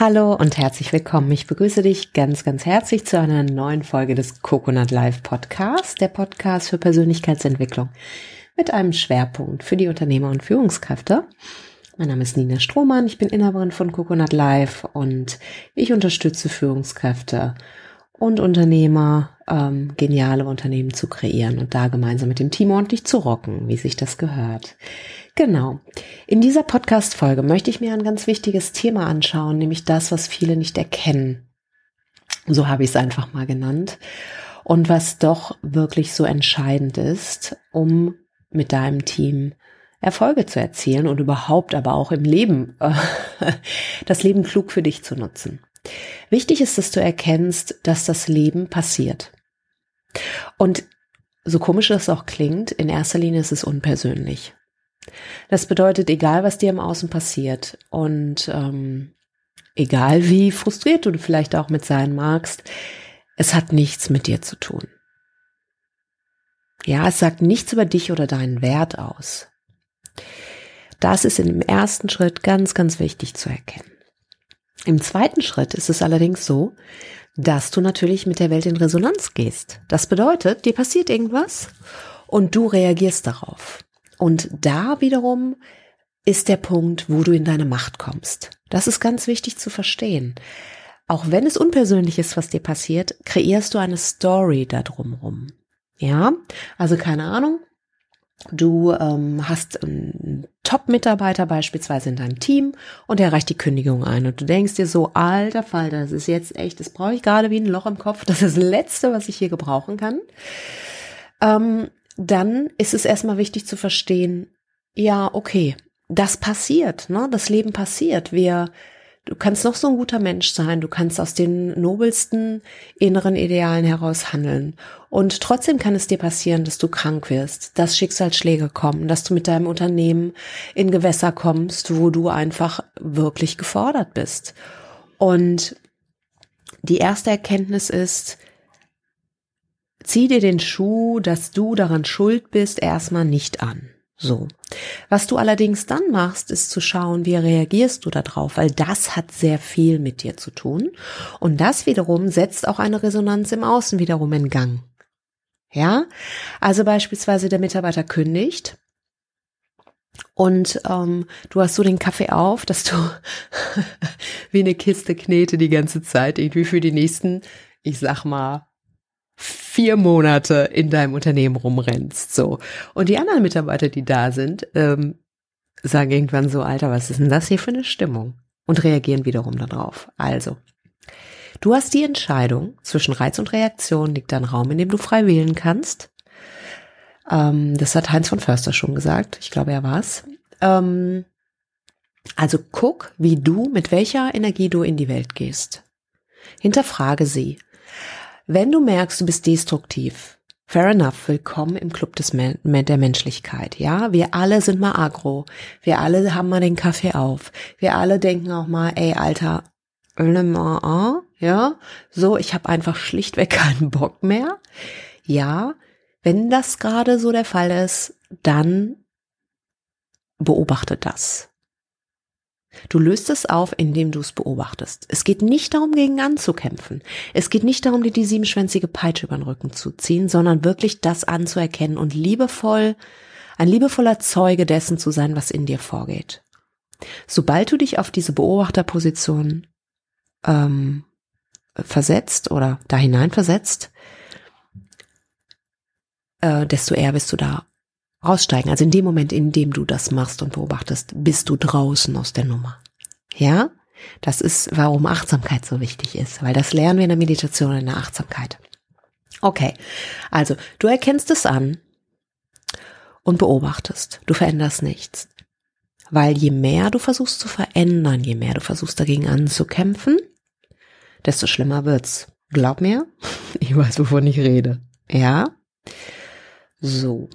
Hallo und herzlich willkommen. Ich begrüße dich ganz, ganz herzlich zu einer neuen Folge des Coconut Live Podcast, der Podcast für Persönlichkeitsentwicklung mit einem Schwerpunkt für die Unternehmer und Führungskräfte. Mein Name ist Nina Strohmann, ich bin Inhaberin von Coconut Live und ich unterstütze Führungskräfte und Unternehmer, ähm, geniale Unternehmen zu kreieren und da gemeinsam mit dem Team ordentlich zu rocken, wie sich das gehört. Genau. In dieser Podcast-Folge möchte ich mir ein ganz wichtiges Thema anschauen, nämlich das, was viele nicht erkennen. So habe ich es einfach mal genannt. Und was doch wirklich so entscheidend ist, um mit deinem Team Erfolge zu erzielen und überhaupt aber auch im Leben äh, das Leben klug für dich zu nutzen. Wichtig ist, dass du erkennst, dass das Leben passiert. Und so komisch das auch klingt, in erster Linie ist es unpersönlich. Das bedeutet, egal was dir im Außen passiert und ähm, egal wie frustriert du vielleicht auch mit sein magst, es hat nichts mit dir zu tun. Ja, es sagt nichts über dich oder deinen Wert aus. Das ist im ersten Schritt ganz, ganz wichtig zu erkennen. Im zweiten Schritt ist es allerdings so, dass du natürlich mit der Welt in Resonanz gehst. Das bedeutet, dir passiert irgendwas und du reagierst darauf. Und da wiederum ist der Punkt, wo du in deine Macht kommst. Das ist ganz wichtig zu verstehen. Auch wenn es unpersönlich ist, was dir passiert, kreierst du eine Story da drumrum. Ja, also keine Ahnung. Du ähm, hast einen Top-Mitarbeiter beispielsweise in deinem Team und er reicht die Kündigung ein und du denkst dir so, alter Fall, das ist jetzt echt, das brauche ich gerade wie ein Loch im Kopf, das ist das Letzte, was ich hier gebrauchen kann. Ähm, dann ist es erstmal wichtig zu verstehen, ja, okay, das passiert, ne? Das Leben passiert. Wir, du kannst noch so ein guter Mensch sein, du kannst aus den nobelsten inneren Idealen heraus handeln. Und trotzdem kann es dir passieren, dass du krank wirst, dass Schicksalsschläge kommen, dass du mit deinem Unternehmen in Gewässer kommst, wo du einfach wirklich gefordert bist. Und die erste Erkenntnis ist, zieh dir den Schuh, dass du daran schuld bist, erstmal nicht an. So. Was du allerdings dann machst, ist zu schauen, wie reagierst du darauf, weil das hat sehr viel mit dir zu tun. Und das wiederum setzt auch eine Resonanz im Außen wiederum in Gang. Ja? Also beispielsweise der Mitarbeiter kündigt und ähm, du hast so den Kaffee auf, dass du wie eine Kiste Knete die ganze Zeit irgendwie für die nächsten, ich sag mal, vier Monate in deinem Unternehmen rumrennst. So. Und die anderen Mitarbeiter, die da sind, ähm, sagen irgendwann so, Alter, was ist denn das hier für eine Stimmung? Und reagieren wiederum darauf. Also, du hast die Entscheidung zwischen Reiz und Reaktion, liegt ein Raum, in dem du frei wählen kannst. Ähm, das hat Heinz von Förster schon gesagt. Ich glaube, er war's. Ähm, also guck, wie du, mit welcher Energie du in die Welt gehst. Hinterfrage sie. Wenn du merkst, du bist destruktiv, fair enough, willkommen im Club des Men der Menschlichkeit. Ja, wir alle sind mal agro. Wir alle haben mal den Kaffee auf. Wir alle denken auch mal, ey, Alter, ja, so, ich habe einfach schlichtweg keinen Bock mehr. Ja, wenn das gerade so der Fall ist, dann beobachte das. Du löst es auf, indem du es beobachtest. Es geht nicht darum, gegen anzukämpfen. Es geht nicht darum, dir die siebenschwänzige Peitsche über den Rücken zu ziehen, sondern wirklich das anzuerkennen und liebevoll, ein liebevoller Zeuge dessen zu sein, was in dir vorgeht. Sobald du dich auf diese Beobachterposition ähm, versetzt oder da hinein versetzt, äh, desto eher bist du da raussteigen. Also in dem Moment, in dem du das machst und beobachtest, bist du draußen aus der Nummer. Ja? Das ist, warum Achtsamkeit so wichtig ist, weil das lernen wir in der Meditation in der Achtsamkeit. Okay. Also, du erkennst es an und beobachtest. Du veränderst nichts. Weil je mehr du versuchst zu verändern, je mehr du versuchst dagegen anzukämpfen, desto schlimmer wird's. Glaub mir, ich weiß, wovon ich rede. Ja? So.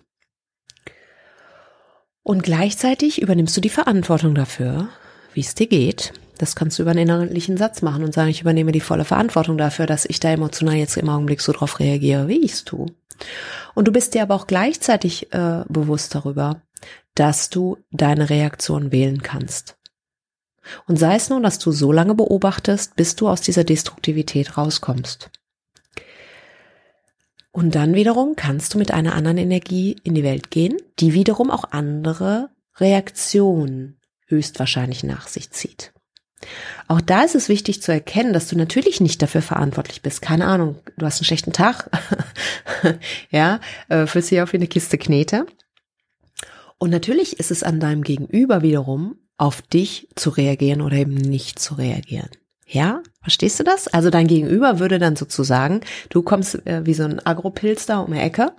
Und gleichzeitig übernimmst du die Verantwortung dafür, wie es dir geht. Das kannst du über einen innerlichen Satz machen und sagen, ich übernehme die volle Verantwortung dafür, dass ich da emotional jetzt im Augenblick so drauf reagiere, wie ich es tue. Und du bist dir aber auch gleichzeitig äh, bewusst darüber, dass du deine Reaktion wählen kannst. Und sei es nun, dass du so lange beobachtest, bis du aus dieser Destruktivität rauskommst. Und dann wiederum kannst du mit einer anderen Energie in die Welt gehen, die wiederum auch andere Reaktionen höchstwahrscheinlich nach sich zieht. Auch da ist es wichtig zu erkennen, dass du natürlich nicht dafür verantwortlich bist. Keine Ahnung, du hast einen schlechten Tag, ja, äh, fühlst dich auf wie eine Kiste Knete. Und natürlich ist es an deinem Gegenüber wiederum, auf dich zu reagieren oder eben nicht zu reagieren. Ja, verstehst du das? Also dein Gegenüber würde dann sozusagen, du kommst äh, wie so ein Agropilz da um die Ecke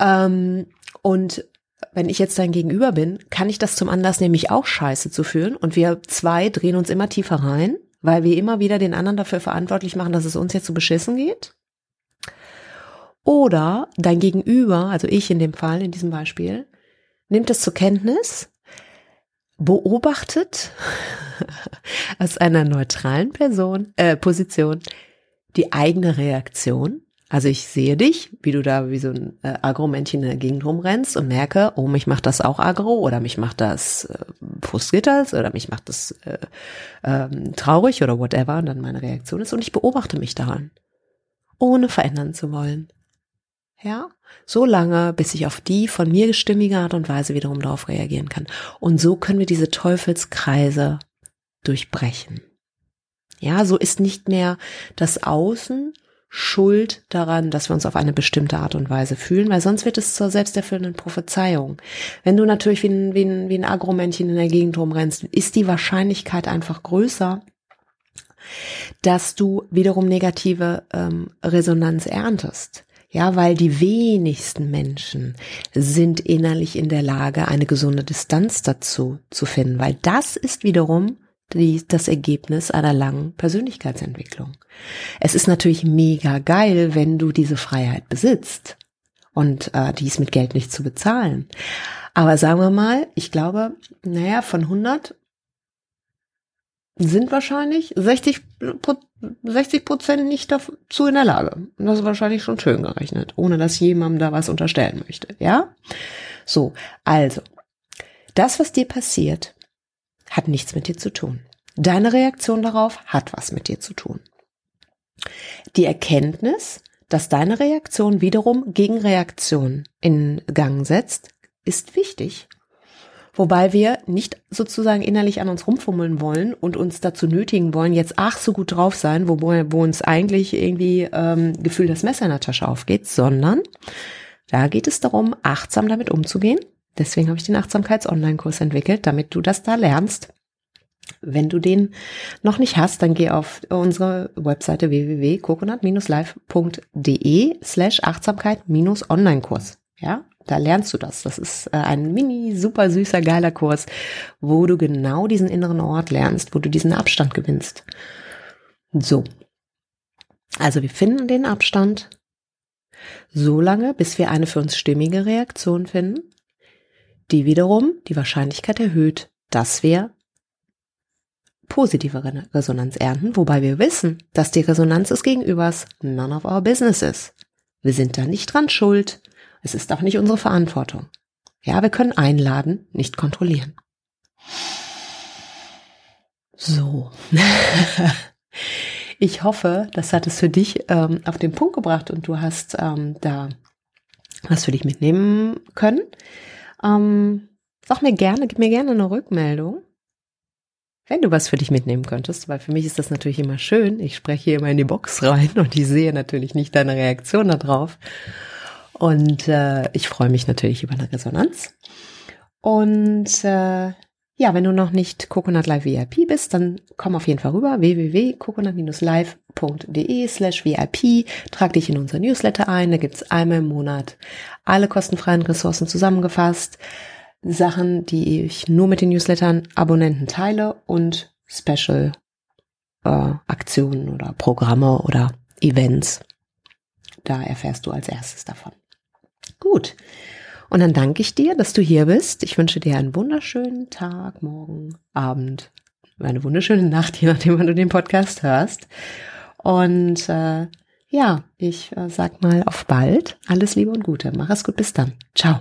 ähm, und wenn ich jetzt dein Gegenüber bin, kann ich das zum Anlass nehmen, mich auch scheiße zu fühlen und wir zwei drehen uns immer tiefer rein, weil wir immer wieder den anderen dafür verantwortlich machen, dass es uns jetzt so beschissen geht? Oder dein Gegenüber, also ich in dem Fall, in diesem Beispiel, nimmt es zur Kenntnis, beobachtet aus einer neutralen Person, äh, Position die eigene Reaktion also ich sehe dich, wie du da wie so ein äh, Agro-Männchen in der Gegend rumrennst und merke, oh, mich macht das auch Agro oder mich macht das äh, frustriert oder mich macht das äh, ähm, traurig oder whatever und dann meine Reaktion ist und ich beobachte mich daran, ohne verändern zu wollen. Ja, so lange, bis ich auf die von mir gestimmige Art und Weise wiederum darauf reagieren kann. Und so können wir diese Teufelskreise durchbrechen. Ja, so ist nicht mehr das Außen schuld daran, dass wir uns auf eine bestimmte Art und Weise fühlen, weil sonst wird es zur selbsterfüllenden Prophezeiung. Wenn du natürlich wie ein, wie ein, wie ein Agromännchen in der Gegend rumrennst, ist die Wahrscheinlichkeit einfach größer, dass du wiederum negative ähm, Resonanz erntest. Ja, weil die wenigsten Menschen sind innerlich in der Lage, eine gesunde Distanz dazu zu finden, weil das ist wiederum die, das Ergebnis einer langen Persönlichkeitsentwicklung. Es ist natürlich mega geil, wenn du diese Freiheit besitzt und äh, die mit Geld nicht zu bezahlen. Aber sagen wir mal, ich glaube, naja, von 100 sind wahrscheinlich 60, 60 Prozent nicht dazu in der Lage. Und das ist wahrscheinlich schon schön gerechnet, ohne dass jemandem da was unterstellen möchte. Ja? So, also, das, was dir passiert, hat nichts mit dir zu tun. Deine Reaktion darauf hat was mit dir zu tun. Die Erkenntnis, dass deine Reaktion wiederum Gegenreaktion in Gang setzt, ist wichtig. Wobei wir nicht sozusagen innerlich an uns rumfummeln wollen und uns dazu nötigen wollen, jetzt ach so gut drauf sein, wo, wo uns eigentlich irgendwie ähm, Gefühl das Messer in der Tasche aufgeht, sondern da geht es darum, achtsam damit umzugehen Deswegen habe ich den Achtsamkeits-Online-Kurs entwickelt, damit du das da lernst. Wenn du den noch nicht hast, dann geh auf unsere Webseite www.coconut-live.de slash Achtsamkeit-Online-Kurs. Ja, da lernst du das. Das ist äh, ein mini, super süßer, geiler Kurs, wo du genau diesen inneren Ort lernst, wo du diesen Abstand gewinnst. So. Also wir finden den Abstand so lange, bis wir eine für uns stimmige Reaktion finden die wiederum die Wahrscheinlichkeit erhöht, dass wir positive Resonanz ernten, wobei wir wissen, dass die Resonanz des Gegenübers none of our business ist. Wir sind da nicht dran schuld. Es ist auch nicht unsere Verantwortung. Ja, wir können einladen, nicht kontrollieren. So. ich hoffe, das hat es für dich ähm, auf den Punkt gebracht und du hast ähm, da was für dich mitnehmen können. Ähm, sag mir gerne, gib mir gerne eine Rückmeldung, wenn du was für dich mitnehmen könntest, weil für mich ist das natürlich immer schön. Ich spreche hier immer in die Box rein und ich sehe natürlich nicht deine Reaktion darauf. Und äh, ich freue mich natürlich über eine Resonanz. Und äh, ja, wenn du noch nicht Coconut Live VIP bist, dann komm auf jeden Fall rüber www.coconut-live.de slash VIP. Trag dich in unser Newsletter ein. Da gibt's einmal im Monat alle kostenfreien Ressourcen zusammengefasst. Sachen, die ich nur mit den Newslettern Abonnenten teile und Special äh, Aktionen oder Programme oder Events. Da erfährst du als erstes davon. Gut. Und dann danke ich dir, dass du hier bist. Ich wünsche dir einen wunderschönen Tag, Morgen, Abend, eine wunderschöne Nacht, je nachdem, wann du den Podcast hörst. Und äh, ja, ich äh, sag mal auf bald. Alles Liebe und Gute. Mach es gut. Bis dann. Ciao.